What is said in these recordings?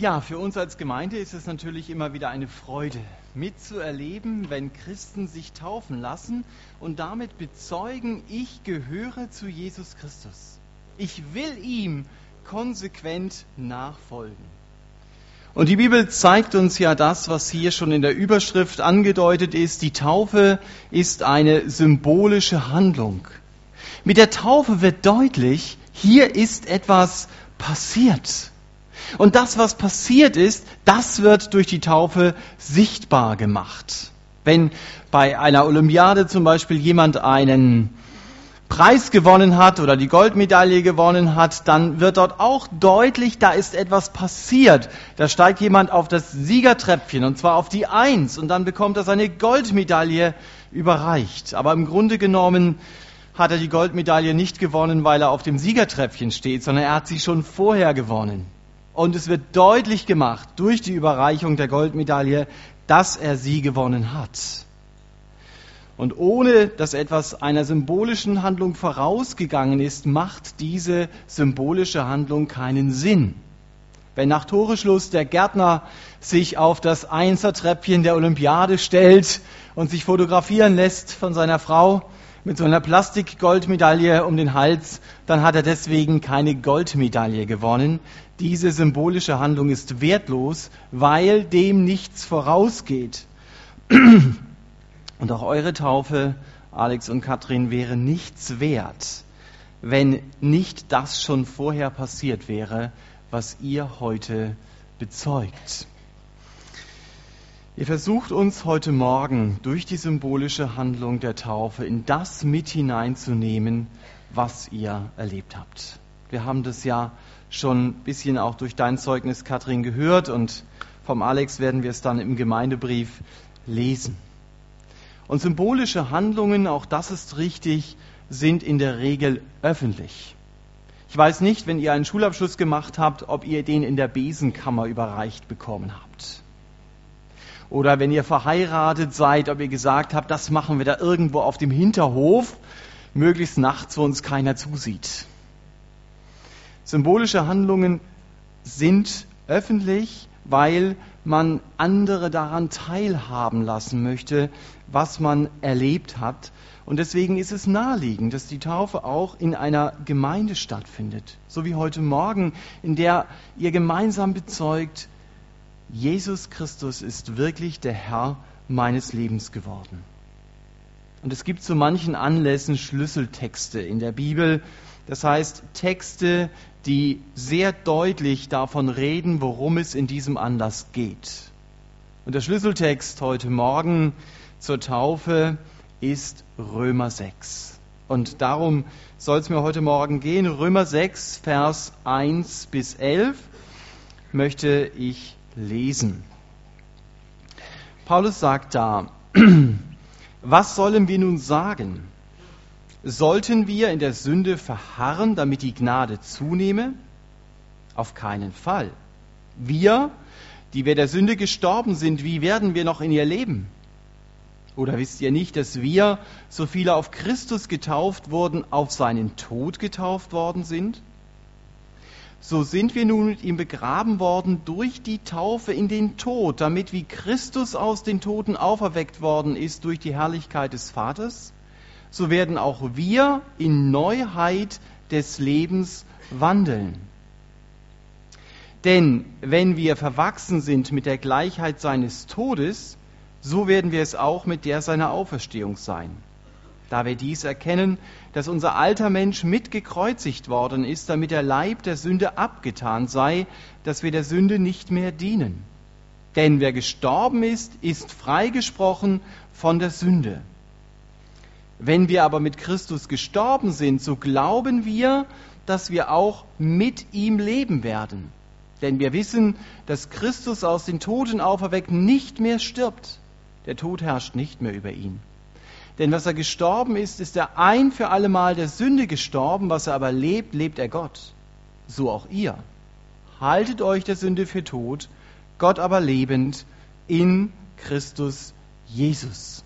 Ja, für uns als Gemeinde ist es natürlich immer wieder eine Freude, mitzuerleben, wenn Christen sich taufen lassen und damit bezeugen, ich gehöre zu Jesus Christus. Ich will ihm konsequent nachfolgen. Und die Bibel zeigt uns ja das, was hier schon in der Überschrift angedeutet ist. Die Taufe ist eine symbolische Handlung. Mit der Taufe wird deutlich, hier ist etwas passiert. Und das, was passiert ist, das wird durch die Taufe sichtbar gemacht. Wenn bei einer Olympiade zum Beispiel jemand einen Preis gewonnen hat oder die Goldmedaille gewonnen hat, dann wird dort auch deutlich, da ist etwas passiert. Da steigt jemand auf das Siegertreppchen und zwar auf die Eins und dann bekommt er seine Goldmedaille überreicht. Aber im Grunde genommen hat er die Goldmedaille nicht gewonnen, weil er auf dem Siegertreppchen steht, sondern er hat sie schon vorher gewonnen. Und es wird deutlich gemacht durch die Überreichung der Goldmedaille, dass er sie gewonnen hat. Und ohne dass etwas einer symbolischen Handlung vorausgegangen ist, macht diese symbolische Handlung keinen Sinn. Wenn nach Toreschluss der Gärtner sich auf das Einsertreppchen der Olympiade stellt und sich fotografieren lässt von seiner Frau mit so einer Plastikgoldmedaille um den Hals, dann hat er deswegen keine Goldmedaille gewonnen, diese symbolische Handlung ist wertlos, weil dem nichts vorausgeht. Und auch eure Taufe, Alex und Katrin, wäre nichts wert, wenn nicht das schon vorher passiert wäre, was ihr heute bezeugt. Ihr versucht uns heute Morgen durch die symbolische Handlung der Taufe in das mit hineinzunehmen, was ihr erlebt habt. Wir haben das ja schon ein bisschen auch durch dein Zeugnis, Katrin, gehört und vom Alex werden wir es dann im Gemeindebrief lesen. Und symbolische Handlungen, auch das ist richtig, sind in der Regel öffentlich. Ich weiß nicht, wenn ihr einen Schulabschluss gemacht habt, ob ihr den in der Besenkammer überreicht bekommen habt. Oder wenn ihr verheiratet seid, ob ihr gesagt habt, das machen wir da irgendwo auf dem Hinterhof, möglichst nachts, wo uns keiner zusieht. Symbolische Handlungen sind öffentlich, weil man andere daran teilhaben lassen möchte, was man erlebt hat. Und deswegen ist es naheliegend, dass die Taufe auch in einer Gemeinde stattfindet. So wie heute Morgen, in der ihr gemeinsam bezeugt, Jesus Christus ist wirklich der Herr meines Lebens geworden. Und es gibt zu manchen Anlässen Schlüsseltexte in der Bibel, das heißt Texte, die sehr deutlich davon reden, worum es in diesem Anlass geht. Und der Schlüsseltext heute Morgen zur Taufe ist Römer 6. Und darum soll es mir heute Morgen gehen. Römer 6, Vers 1 bis 11 möchte ich lesen. Paulus sagt da, was sollen wir nun sagen? Sollten wir in der Sünde verharren, damit die Gnade zunehme? Auf keinen Fall. Wir, die wir der Sünde gestorben sind, wie werden wir noch in ihr leben? Oder wisst ihr nicht, dass wir, so viele auf Christus getauft wurden, auf seinen Tod getauft worden sind? So sind wir nun mit ihm begraben worden durch die Taufe in den Tod, damit wie Christus aus den Toten auferweckt worden ist durch die Herrlichkeit des Vaters, so werden auch wir in Neuheit des Lebens wandeln. Denn wenn wir verwachsen sind mit der Gleichheit seines Todes, so werden wir es auch mit der seiner Auferstehung sein. Da wir dies erkennen, dass unser alter Mensch mitgekreuzigt worden ist, damit der Leib der Sünde abgetan sei, dass wir der Sünde nicht mehr dienen. Denn wer gestorben ist, ist freigesprochen von der Sünde. Wenn wir aber mit Christus gestorben sind, so glauben wir, dass wir auch mit ihm leben werden. Denn wir wissen, dass Christus aus den Toten auferweckt nicht mehr stirbt. Der Tod herrscht nicht mehr über ihn. Denn was er gestorben ist, ist er ein für allemal der Sünde gestorben. Was er aber lebt, lebt er Gott. So auch ihr. Haltet euch der Sünde für tot, Gott aber lebend in Christus Jesus.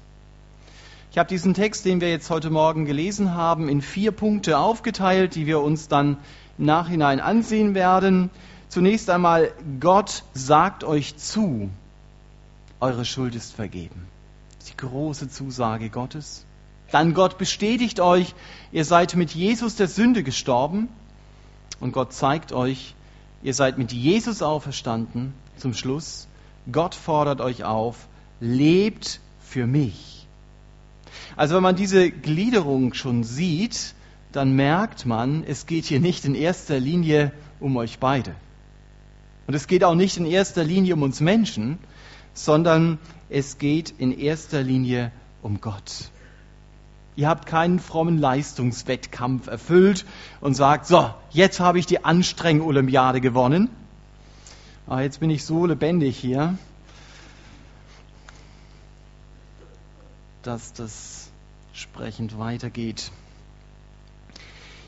Ich habe diesen Text, den wir jetzt heute Morgen gelesen haben, in vier Punkte aufgeteilt, die wir uns dann Nachhinein ansehen werden. Zunächst einmal, Gott sagt euch zu, eure Schuld ist vergeben. Die große Zusage Gottes. Dann Gott bestätigt euch, ihr seid mit Jesus der Sünde gestorben. Und Gott zeigt euch, ihr seid mit Jesus auferstanden. Zum Schluss, Gott fordert euch auf, lebt für mich. Also wenn man diese Gliederung schon sieht, dann merkt man, es geht hier nicht in erster Linie um euch beide. Und es geht auch nicht in erster Linie um uns Menschen, sondern es geht in erster Linie um Gott. Ihr habt keinen frommen Leistungswettkampf erfüllt und sagt, so, jetzt habe ich die Anstreng-Olympiade gewonnen. Ah, jetzt bin ich so lebendig hier, dass das sprechend weitergeht.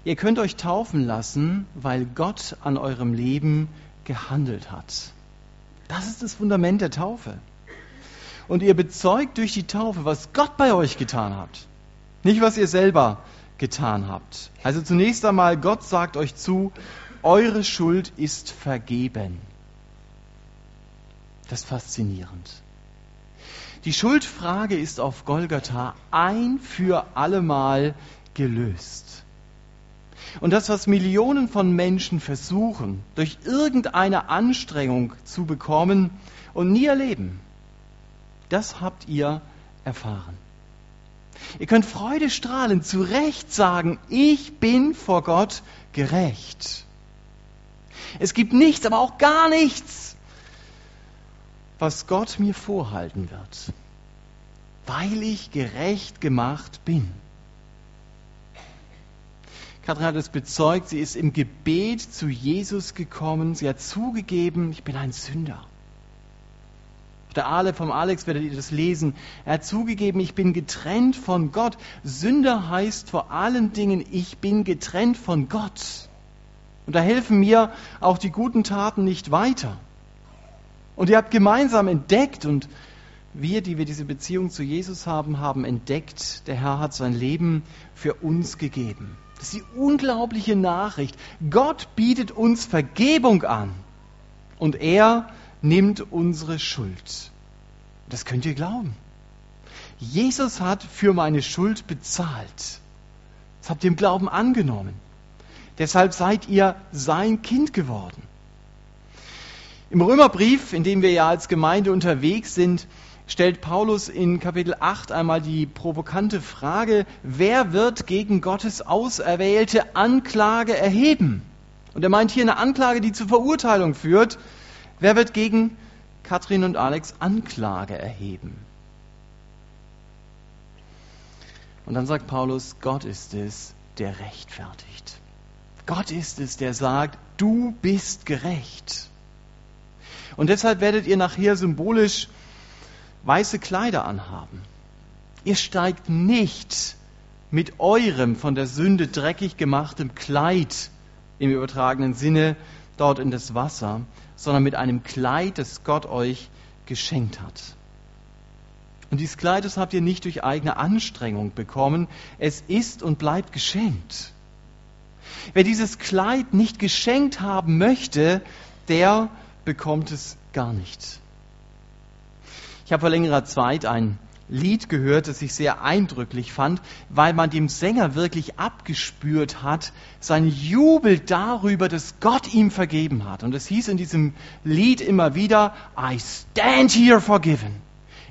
Ihr könnt euch taufen lassen, weil Gott an eurem Leben gehandelt hat. Das ist das Fundament der Taufe. Und ihr bezeugt durch die Taufe, was Gott bei euch getan hat. Nicht, was ihr selber getan habt. Also zunächst einmal, Gott sagt euch zu, eure Schuld ist vergeben. Das ist faszinierend. Die Schuldfrage ist auf Golgatha ein für allemal gelöst. Und das, was Millionen von Menschen versuchen, durch irgendeine Anstrengung zu bekommen und nie erleben, das habt ihr erfahren. Ihr könnt freudestrahlend zu Recht sagen, ich bin vor Gott gerecht. Es gibt nichts, aber auch gar nichts, was Gott mir vorhalten wird, weil ich gerecht gemacht bin. Katrin hat es bezeugt, sie ist im Gebet zu Jesus gekommen. Sie hat zugegeben, ich bin ein Sünder. Der Ale vom Alex werdet ihr das lesen. Er hat zugegeben, ich bin getrennt von Gott. Sünder heißt vor allen Dingen, ich bin getrennt von Gott. Und da helfen mir auch die guten Taten nicht weiter. Und ihr habt gemeinsam entdeckt und wir, die wir diese Beziehung zu Jesus haben, haben entdeckt, der Herr hat sein Leben für uns gegeben. Das ist die unglaubliche Nachricht. Gott bietet uns Vergebung an und er nimmt unsere Schuld. Das könnt ihr glauben. Jesus hat für meine Schuld bezahlt. Das habt ihr im Glauben angenommen. Deshalb seid ihr sein Kind geworden. Im Römerbrief, in dem wir ja als Gemeinde unterwegs sind, stellt Paulus in Kapitel 8 einmal die provokante Frage, wer wird gegen Gottes auserwählte Anklage erheben? Und er meint hier eine Anklage, die zur Verurteilung führt. Wer wird gegen Katrin und Alex Anklage erheben? Und dann sagt Paulus, Gott ist es, der rechtfertigt. Gott ist es, der sagt, du bist gerecht. Und deshalb werdet ihr nachher symbolisch weiße Kleider anhaben. Ihr steigt nicht mit eurem von der Sünde dreckig gemachtem Kleid im übertragenen Sinne dort in das Wasser, sondern mit einem Kleid, das Gott euch geschenkt hat. Und dieses Kleid, das habt ihr nicht durch eigene Anstrengung bekommen, es ist und bleibt geschenkt. Wer dieses Kleid nicht geschenkt haben möchte, der bekommt es gar nicht. Ich habe vor längerer Zeit ein Lied gehört, das ich sehr eindrücklich fand, weil man dem Sänger wirklich abgespürt hat, sein Jubel darüber, dass Gott ihm vergeben hat. Und es hieß in diesem Lied immer wieder, I stand here forgiven.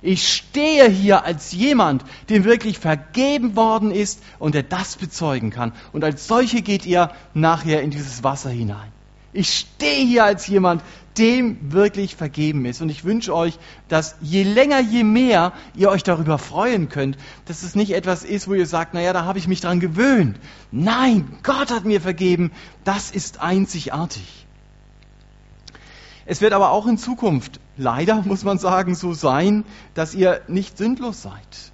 Ich stehe hier als jemand, dem wirklich vergeben worden ist und der das bezeugen kann. Und als solche geht ihr nachher in dieses Wasser hinein. Ich stehe hier als jemand, dem wirklich vergeben ist. Und ich wünsche euch, dass je länger, je mehr ihr euch darüber freuen könnt, dass es nicht etwas ist, wo ihr sagt, naja, da habe ich mich dran gewöhnt. Nein, Gott hat mir vergeben. Das ist einzigartig. Es wird aber auch in Zukunft, leider muss man sagen, so sein, dass ihr nicht sündlos seid.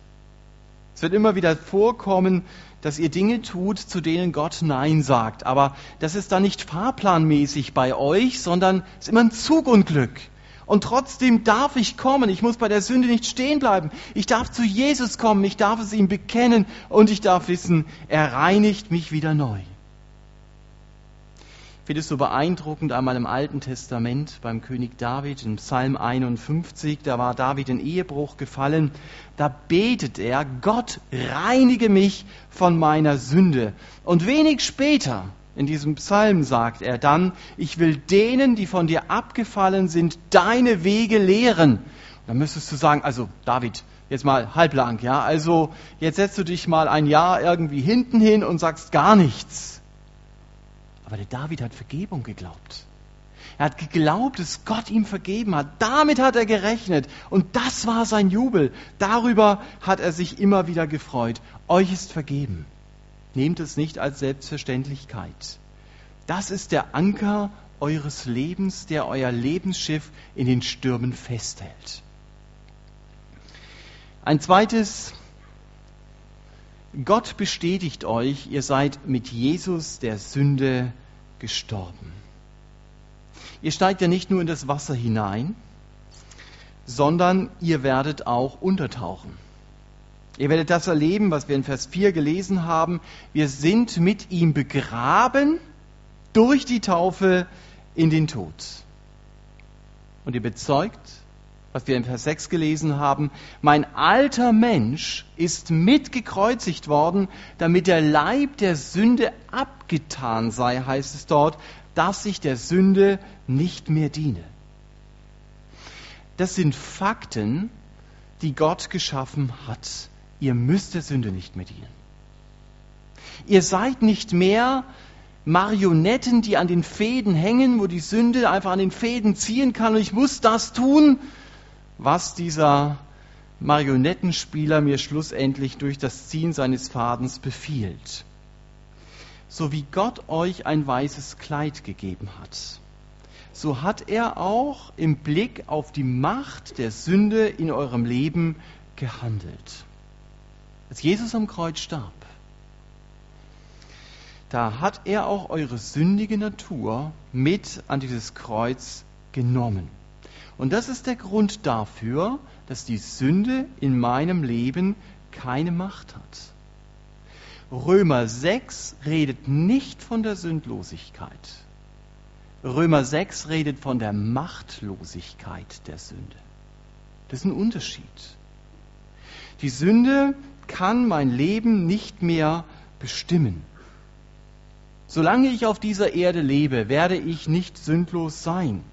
Es wird immer wieder vorkommen, dass ihr Dinge tut, zu denen Gott Nein sagt. Aber das ist dann nicht fahrplanmäßig bei euch, sondern es ist immer ein Zugunglück. Und trotzdem darf ich kommen. Ich muss bei der Sünde nicht stehen bleiben. Ich darf zu Jesus kommen. Ich darf es ihm bekennen. Und ich darf wissen, er reinigt mich wieder neu. Finde es so beeindruckend einmal im Alten Testament beim König David in Psalm 51, da war David in Ehebruch gefallen, da betet er, Gott reinige mich von meiner Sünde. Und wenig später in diesem Psalm sagt er dann, ich will denen, die von dir abgefallen sind, deine Wege lehren. Da müsstest du sagen, also David, jetzt mal halblang, ja, also jetzt setzt du dich mal ein Jahr irgendwie hinten hin und sagst gar nichts. Aber der David hat Vergebung geglaubt. Er hat geglaubt, dass Gott ihm vergeben hat. Damit hat er gerechnet. Und das war sein Jubel. Darüber hat er sich immer wieder gefreut. Euch ist vergeben. Nehmt es nicht als Selbstverständlichkeit. Das ist der Anker eures Lebens, der euer Lebensschiff in den Stürmen festhält. Ein zweites Gott bestätigt euch, ihr seid mit Jesus der Sünde gestorben. Ihr steigt ja nicht nur in das Wasser hinein, sondern ihr werdet auch untertauchen. Ihr werdet das erleben, was wir in Vers 4 gelesen haben. Wir sind mit ihm begraben durch die Taufe in den Tod. Und ihr bezeugt, was wir in Vers 6 gelesen haben, mein alter Mensch ist mitgekreuzigt worden, damit der Leib der Sünde abgetan sei, heißt es dort, dass ich der Sünde nicht mehr diene. Das sind Fakten, die Gott geschaffen hat. Ihr müsst der Sünde nicht mehr dienen. Ihr seid nicht mehr Marionetten, die an den Fäden hängen, wo die Sünde einfach an den Fäden ziehen kann und ich muss das tun, was dieser Marionettenspieler mir schlussendlich durch das Ziehen seines Fadens befiehlt. So wie Gott euch ein weißes Kleid gegeben hat, so hat er auch im Blick auf die Macht der Sünde in eurem Leben gehandelt. Als Jesus am Kreuz starb, da hat er auch eure sündige Natur mit an dieses Kreuz genommen. Und das ist der Grund dafür, dass die Sünde in meinem Leben keine Macht hat. Römer 6 redet nicht von der Sündlosigkeit. Römer 6 redet von der Machtlosigkeit der Sünde. Das ist ein Unterschied. Die Sünde kann mein Leben nicht mehr bestimmen. Solange ich auf dieser Erde lebe, werde ich nicht sündlos sein.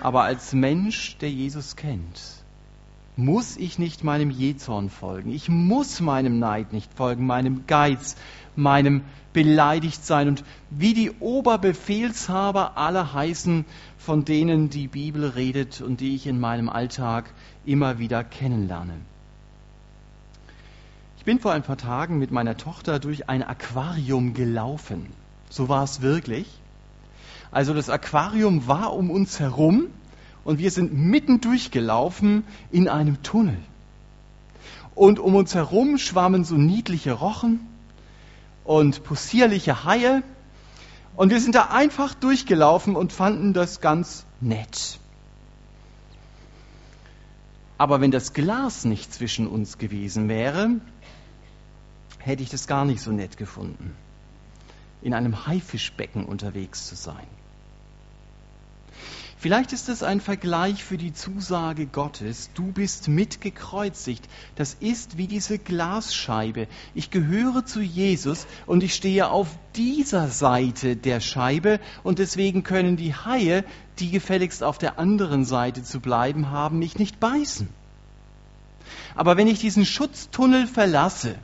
Aber als Mensch, der Jesus kennt, muss ich nicht meinem Jezorn folgen. Ich muss meinem Neid nicht folgen, meinem Geiz, meinem Beleidigtsein. Und wie die Oberbefehlshaber aller heißen, von denen die Bibel redet und die ich in meinem Alltag immer wieder kennenlerne. Ich bin vor ein paar Tagen mit meiner Tochter durch ein Aquarium gelaufen. So war es wirklich. Also das Aquarium war um uns herum und wir sind mitten durchgelaufen in einem Tunnel. Und um uns herum schwammen so niedliche Rochen und possierliche Haie. Und wir sind da einfach durchgelaufen und fanden das ganz nett. Aber wenn das Glas nicht zwischen uns gewesen wäre, hätte ich das gar nicht so nett gefunden, in einem Haifischbecken unterwegs zu sein. Vielleicht ist es ein Vergleich für die Zusage Gottes, du bist mitgekreuzigt. Das ist wie diese Glasscheibe. Ich gehöre zu Jesus und ich stehe auf dieser Seite der Scheibe und deswegen können die Haie, die gefälligst auf der anderen Seite zu bleiben haben, mich nicht beißen. Aber wenn ich diesen Schutztunnel verlasse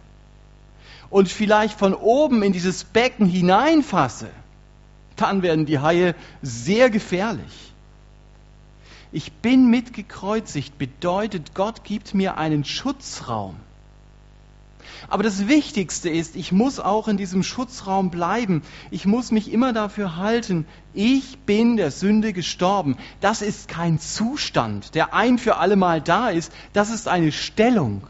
und vielleicht von oben in dieses Becken hineinfasse, dann werden die Haie sehr gefährlich. Ich bin mitgekreuzigt bedeutet, Gott gibt mir einen Schutzraum. Aber das Wichtigste ist, ich muss auch in diesem Schutzraum bleiben. Ich muss mich immer dafür halten, ich bin der Sünde gestorben. Das ist kein Zustand, der ein für alle Mal da ist. Das ist eine Stellung.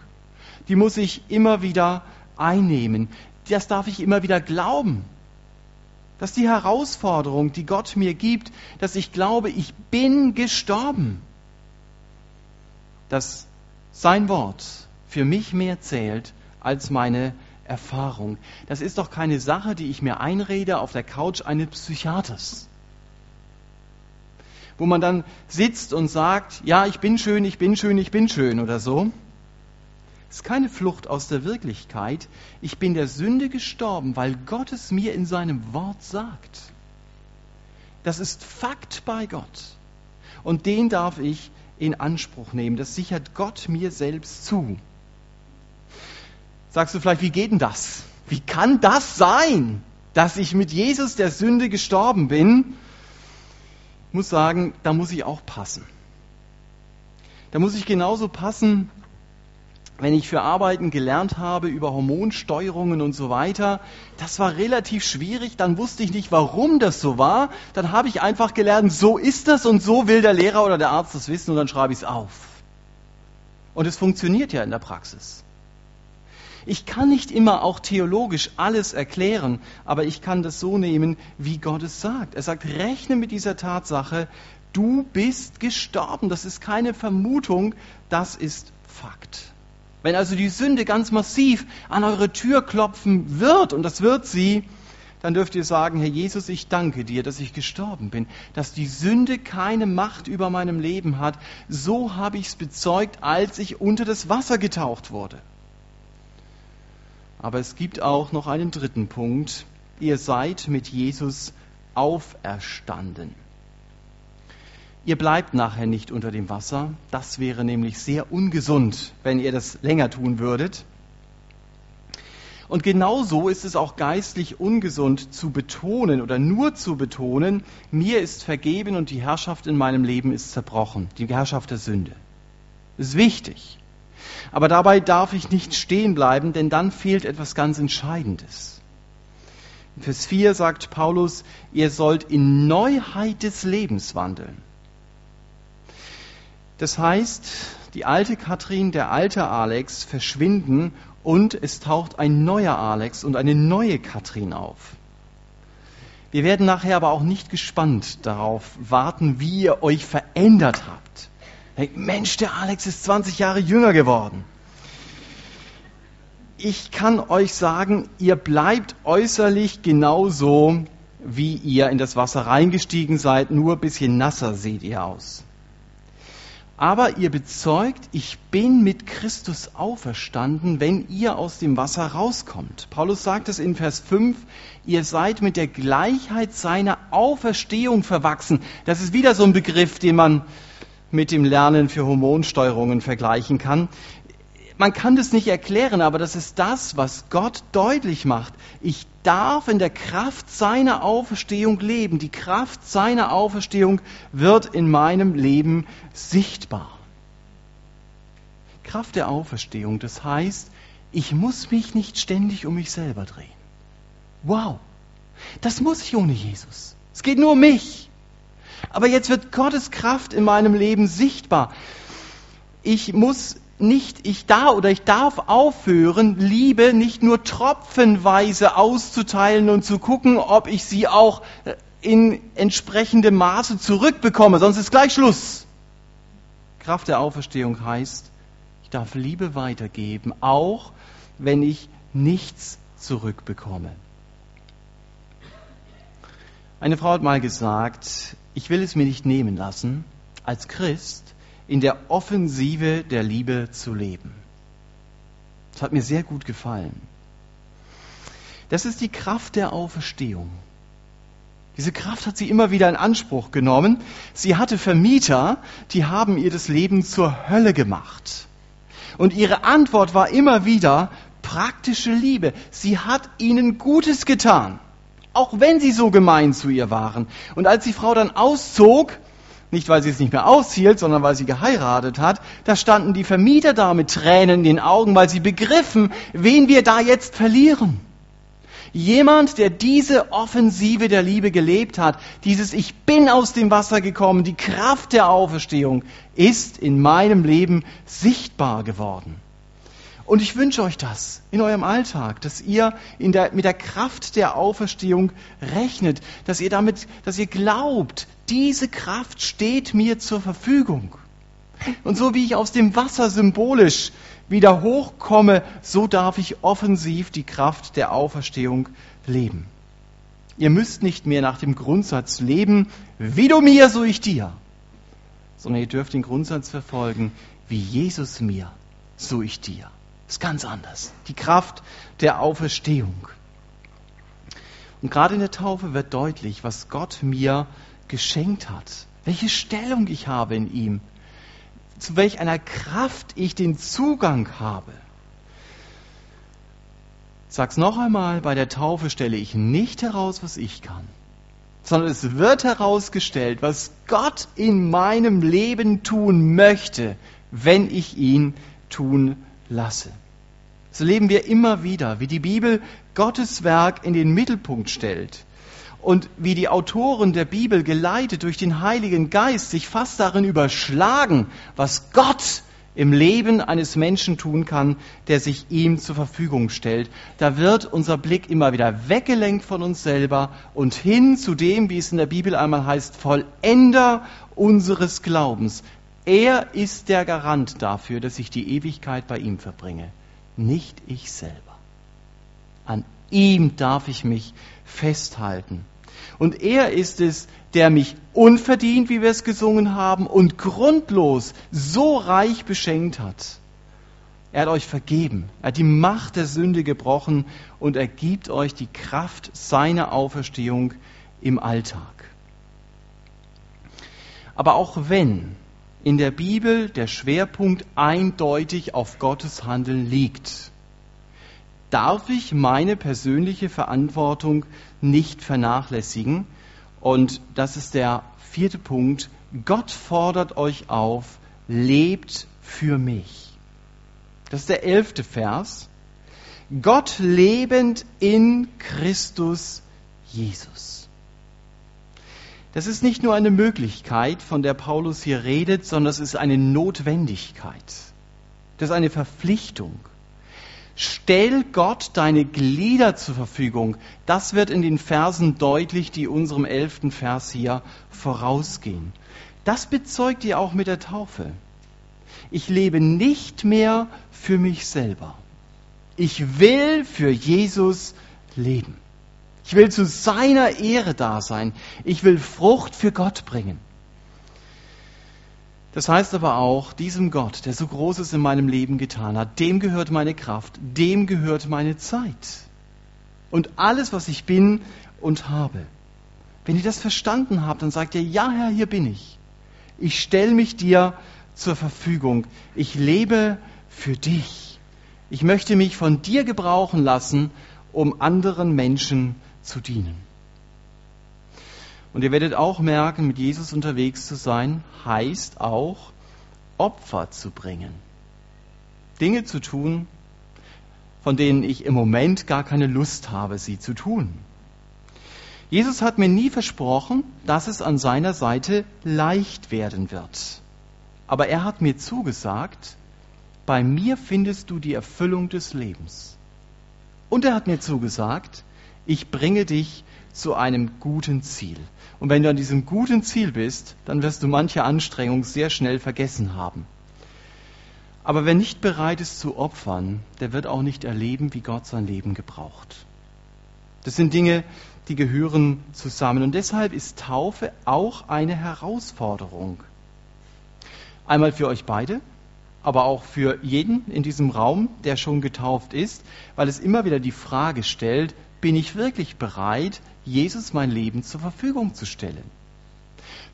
Die muss ich immer wieder einnehmen. Das darf ich immer wieder glauben. Das ist die Herausforderung, die Gott mir gibt, dass ich glaube, ich bin gestorben. Dass sein Wort für mich mehr zählt als meine Erfahrung. Das ist doch keine Sache, die ich mir einrede auf der Couch eines Psychiaters. Wo man dann sitzt und sagt, ja, ich bin schön, ich bin schön, ich bin schön oder so. Es ist keine Flucht aus der Wirklichkeit. Ich bin der Sünde gestorben, weil Gott es mir in seinem Wort sagt. Das ist Fakt bei Gott. Und den darf ich in Anspruch nehmen. Das sichert Gott mir selbst zu. Sagst du vielleicht, wie geht denn das? Wie kann das sein, dass ich mit Jesus der Sünde gestorben bin? Ich muss sagen, da muss ich auch passen. Da muss ich genauso passen, wenn ich für Arbeiten gelernt habe über Hormonsteuerungen und so weiter. Das war relativ schwierig, dann wusste ich nicht, warum das so war. Dann habe ich einfach gelernt, so ist das und so will der Lehrer oder der Arzt das wissen und dann schreibe ich es auf. Und es funktioniert ja in der Praxis. Ich kann nicht immer auch theologisch alles erklären, aber ich kann das so nehmen, wie Gott es sagt. Er sagt, rechne mit dieser Tatsache, du bist gestorben. Das ist keine Vermutung, das ist Fakt. Wenn also die Sünde ganz massiv an eure Tür klopfen wird, und das wird sie, dann dürft ihr sagen, Herr Jesus, ich danke dir, dass ich gestorben bin, dass die Sünde keine Macht über meinem Leben hat. So habe ich es bezeugt, als ich unter das Wasser getaucht wurde. Aber es gibt auch noch einen dritten Punkt. Ihr seid mit Jesus auferstanden. Ihr bleibt nachher nicht unter dem Wasser. Das wäre nämlich sehr ungesund, wenn ihr das länger tun würdet. Und genauso ist es auch geistlich ungesund zu betonen oder nur zu betonen, mir ist vergeben und die Herrschaft in meinem Leben ist zerbrochen, die Herrschaft der Sünde. Das ist wichtig. Aber dabei darf ich nicht stehen bleiben, denn dann fehlt etwas ganz Entscheidendes. Vers 4 sagt Paulus, ihr sollt in Neuheit des Lebens wandeln. Das heißt, die alte Katrin, der alte Alex verschwinden und es taucht ein neuer Alex und eine neue Katrin auf. Wir werden nachher aber auch nicht gespannt darauf warten, wie ihr euch verändert habt. Mensch, der Alex ist 20 Jahre jünger geworden. Ich kann euch sagen, ihr bleibt äußerlich genauso, wie ihr in das Wasser reingestiegen seid, nur ein bisschen nasser seht ihr aus. Aber ihr bezeugt, ich bin mit Christus auferstanden, wenn ihr aus dem Wasser rauskommt. Paulus sagt es in Vers 5, ihr seid mit der Gleichheit seiner Auferstehung verwachsen. Das ist wieder so ein Begriff, den man mit dem Lernen für Hormonsteuerungen vergleichen kann. Man kann das nicht erklären, aber das ist das, was Gott deutlich macht. Ich darf in der Kraft seiner Auferstehung leben. Die Kraft seiner Auferstehung wird in meinem Leben sichtbar. Kraft der Auferstehung, das heißt, ich muss mich nicht ständig um mich selber drehen. Wow, das muss ich ohne Jesus. Es geht nur um mich. Aber jetzt wird Gottes Kraft in meinem Leben sichtbar. Ich muss nicht, ich da oder ich darf aufhören, Liebe nicht nur tropfenweise auszuteilen und zu gucken, ob ich sie auch äh, in entsprechendem Maße zurückbekomme, sonst ist gleich Schluss. Kraft der Auferstehung heißt, ich darf Liebe weitergeben, auch wenn ich nichts zurückbekomme. Eine Frau hat mal gesagt, ich will es mir nicht nehmen lassen, als Christ in der Offensive der Liebe zu leben. Das hat mir sehr gut gefallen. Das ist die Kraft der Auferstehung. Diese Kraft hat sie immer wieder in Anspruch genommen. Sie hatte Vermieter, die haben ihr das Leben zur Hölle gemacht. Und ihre Antwort war immer wieder praktische Liebe. Sie hat ihnen Gutes getan auch wenn sie so gemein zu ihr waren. Und als die Frau dann auszog, nicht weil sie es nicht mehr aushielt, sondern weil sie geheiratet hat, da standen die Vermieter da mit Tränen in den Augen, weil sie begriffen, wen wir da jetzt verlieren. Jemand, der diese Offensive der Liebe gelebt hat, dieses Ich bin aus dem Wasser gekommen, die Kraft der Auferstehung, ist in meinem Leben sichtbar geworden. Und ich wünsche euch das in eurem Alltag, dass ihr der, mit der Kraft der Auferstehung rechnet, dass ihr damit, dass ihr glaubt, diese Kraft steht mir zur Verfügung. Und so wie ich aus dem Wasser symbolisch wieder hochkomme, so darf ich offensiv die Kraft der Auferstehung leben. Ihr müsst nicht mehr nach dem Grundsatz leben, wie du mir, so ich dir, sondern ihr dürft den Grundsatz verfolgen, wie Jesus mir, so ich dir. Ist ganz anders. Die Kraft der Auferstehung. Und gerade in der Taufe wird deutlich, was Gott mir geschenkt hat, welche Stellung ich habe in ihm, zu welch einer Kraft ich den Zugang habe. Sag's noch einmal, bei der Taufe stelle ich nicht heraus, was ich kann, sondern es wird herausgestellt, was Gott in meinem Leben tun möchte, wenn ich ihn tun lasse. So leben wir immer wieder, wie die Bibel Gottes Werk in den Mittelpunkt stellt und wie die Autoren der Bibel geleitet durch den Heiligen Geist sich fast darin überschlagen, was Gott im Leben eines Menschen tun kann, der sich ihm zur Verfügung stellt. Da wird unser Blick immer wieder weggelenkt von uns selber und hin zu dem, wie es in der Bibel einmal heißt, Vollender unseres Glaubens. Er ist der Garant dafür, dass ich die Ewigkeit bei ihm verbringe, nicht ich selber. An ihm darf ich mich festhalten. Und er ist es, der mich unverdient, wie wir es gesungen haben, und grundlos so reich beschenkt hat. Er hat euch vergeben, er hat die Macht der Sünde gebrochen und er gibt euch die Kraft seiner Auferstehung im Alltag. Aber auch wenn in der Bibel der Schwerpunkt eindeutig auf Gottes Handeln liegt, darf ich meine persönliche Verantwortung nicht vernachlässigen. Und das ist der vierte Punkt. Gott fordert euch auf, lebt für mich. Das ist der elfte Vers. Gott lebend in Christus Jesus. Das ist nicht nur eine Möglichkeit, von der Paulus hier redet, sondern es ist eine Notwendigkeit. Das ist eine Verpflichtung. Stell Gott deine Glieder zur Verfügung. Das wird in den Versen deutlich, die unserem elften Vers hier vorausgehen. Das bezeugt ihr auch mit der Taufe. Ich lebe nicht mehr für mich selber. Ich will für Jesus leben. Ich will zu seiner Ehre da sein. Ich will Frucht für Gott bringen. Das heißt aber auch, diesem Gott, der so Großes in meinem Leben getan hat, dem gehört meine Kraft, dem gehört meine Zeit. Und alles, was ich bin und habe. Wenn ihr das verstanden habt, dann sagt ihr, ja Herr, hier bin ich. Ich stelle mich dir zur Verfügung. Ich lebe für dich. Ich möchte mich von dir gebrauchen lassen, um anderen Menschen zu dienen. Und ihr werdet auch merken, mit Jesus unterwegs zu sein, heißt auch, Opfer zu bringen. Dinge zu tun, von denen ich im Moment gar keine Lust habe, sie zu tun. Jesus hat mir nie versprochen, dass es an seiner Seite leicht werden wird. Aber er hat mir zugesagt, bei mir findest du die Erfüllung des Lebens. Und er hat mir zugesagt, ich bringe dich zu einem guten Ziel. Und wenn du an diesem guten Ziel bist, dann wirst du manche Anstrengung sehr schnell vergessen haben. Aber wer nicht bereit ist zu opfern, der wird auch nicht erleben, wie Gott sein Leben gebraucht. Das sind Dinge, die gehören zusammen. Und deshalb ist Taufe auch eine Herausforderung. Einmal für euch beide, aber auch für jeden in diesem Raum, der schon getauft ist, weil es immer wieder die Frage stellt, bin ich wirklich bereit, Jesus mein Leben zur Verfügung zu stellen?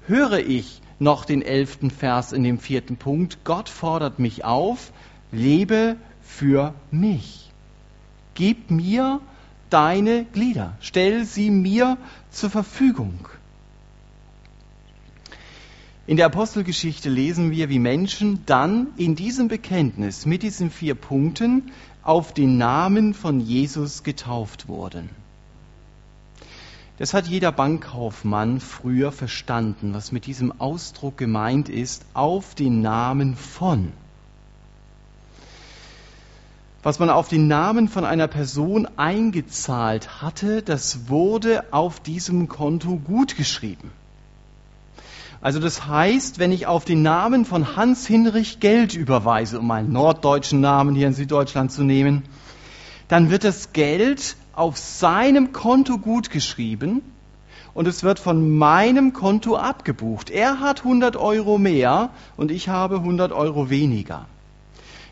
Höre ich noch den elften Vers in dem vierten Punkt, Gott fordert mich auf, lebe für mich. Gib mir deine Glieder, stell sie mir zur Verfügung. In der Apostelgeschichte lesen wir, wie Menschen dann in diesem Bekenntnis mit diesen vier Punkten auf den Namen von Jesus getauft wurden. Das hat jeder Bankkaufmann früher verstanden, was mit diesem Ausdruck gemeint ist, auf den Namen von. Was man auf den Namen von einer Person eingezahlt hatte, das wurde auf diesem Konto gutgeschrieben. Also das heißt, wenn ich auf den Namen von Hans Hinrich Geld überweise, um einen norddeutschen Namen hier in Süddeutschland zu nehmen, dann wird das Geld auf seinem Konto gut geschrieben und es wird von meinem Konto abgebucht. Er hat 100 Euro mehr und ich habe 100 Euro weniger.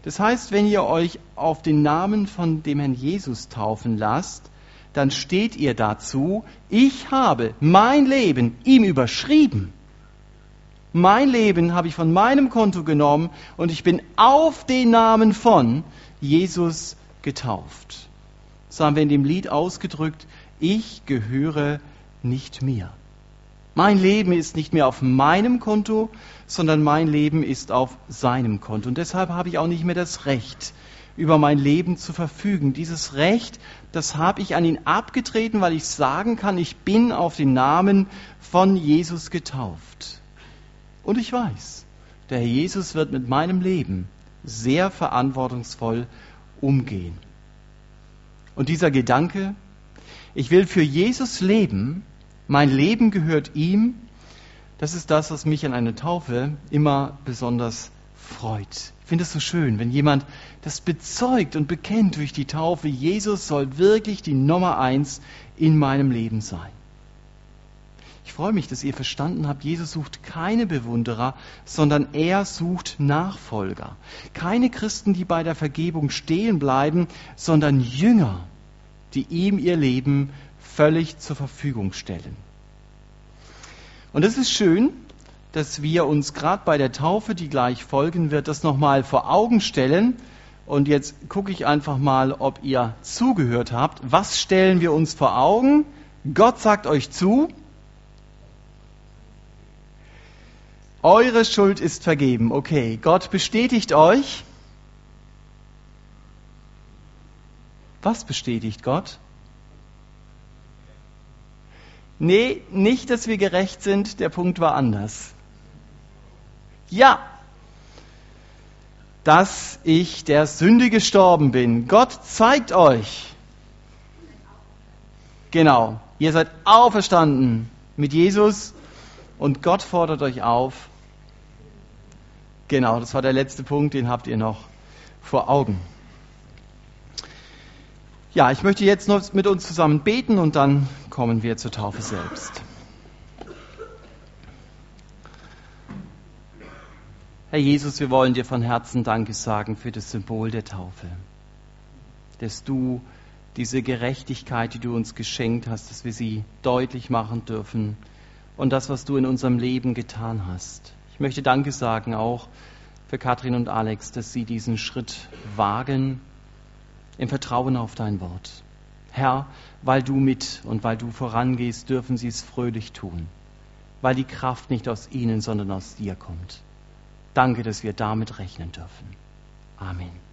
Das heißt, wenn ihr euch auf den Namen von dem Herrn Jesus taufen lasst, dann steht ihr dazu, ich habe mein Leben ihm überschrieben. Mein Leben habe ich von meinem Konto genommen und ich bin auf den Namen von Jesus getauft. So haben wir in dem Lied ausgedrückt, ich gehöre nicht mir. Mein Leben ist nicht mehr auf meinem Konto, sondern mein Leben ist auf seinem Konto. Und deshalb habe ich auch nicht mehr das Recht, über mein Leben zu verfügen. Dieses Recht, das habe ich an ihn abgetreten, weil ich sagen kann, ich bin auf den Namen von Jesus getauft. Und ich weiß, der Herr Jesus wird mit meinem Leben sehr verantwortungsvoll umgehen. Und dieser Gedanke, ich will für Jesus leben, mein Leben gehört ihm, das ist das, was mich an einer Taufe immer besonders freut. Ich finde es so schön, wenn jemand das bezeugt und bekennt durch die Taufe, Jesus soll wirklich die Nummer eins in meinem Leben sein. Ich freue mich, dass ihr verstanden habt, Jesus sucht keine Bewunderer, sondern er sucht Nachfolger. Keine Christen, die bei der Vergebung stehen bleiben, sondern Jünger, die ihm ihr Leben völlig zur Verfügung stellen. Und es ist schön, dass wir uns gerade bei der Taufe, die gleich folgen wird, das nochmal vor Augen stellen. Und jetzt gucke ich einfach mal, ob ihr zugehört habt. Was stellen wir uns vor Augen? Gott sagt euch zu, eure Schuld ist vergeben. Okay, Gott bestätigt euch. Was bestätigt Gott? Nee, nicht, dass wir gerecht sind, der Punkt war anders. Ja, dass ich der Sünde gestorben bin. Gott zeigt euch. Genau, ihr seid auferstanden mit Jesus und Gott fordert euch auf. Genau, das war der letzte Punkt, den habt ihr noch vor Augen. Ja, ich möchte jetzt noch mit uns zusammen beten und dann kommen wir zur Taufe selbst. Herr Jesus, wir wollen dir von Herzen Danke sagen für das Symbol der Taufe, dass du diese Gerechtigkeit, die du uns geschenkt hast, dass wir sie deutlich machen dürfen und das, was du in unserem Leben getan hast. Ich möchte Danke sagen auch für Katrin und Alex, dass sie diesen Schritt wagen im Vertrauen auf dein Wort. Herr, weil du mit und weil du vorangehst, dürfen sie es fröhlich tun, weil die Kraft nicht aus ihnen, sondern aus dir kommt. Danke, dass wir damit rechnen dürfen. Amen.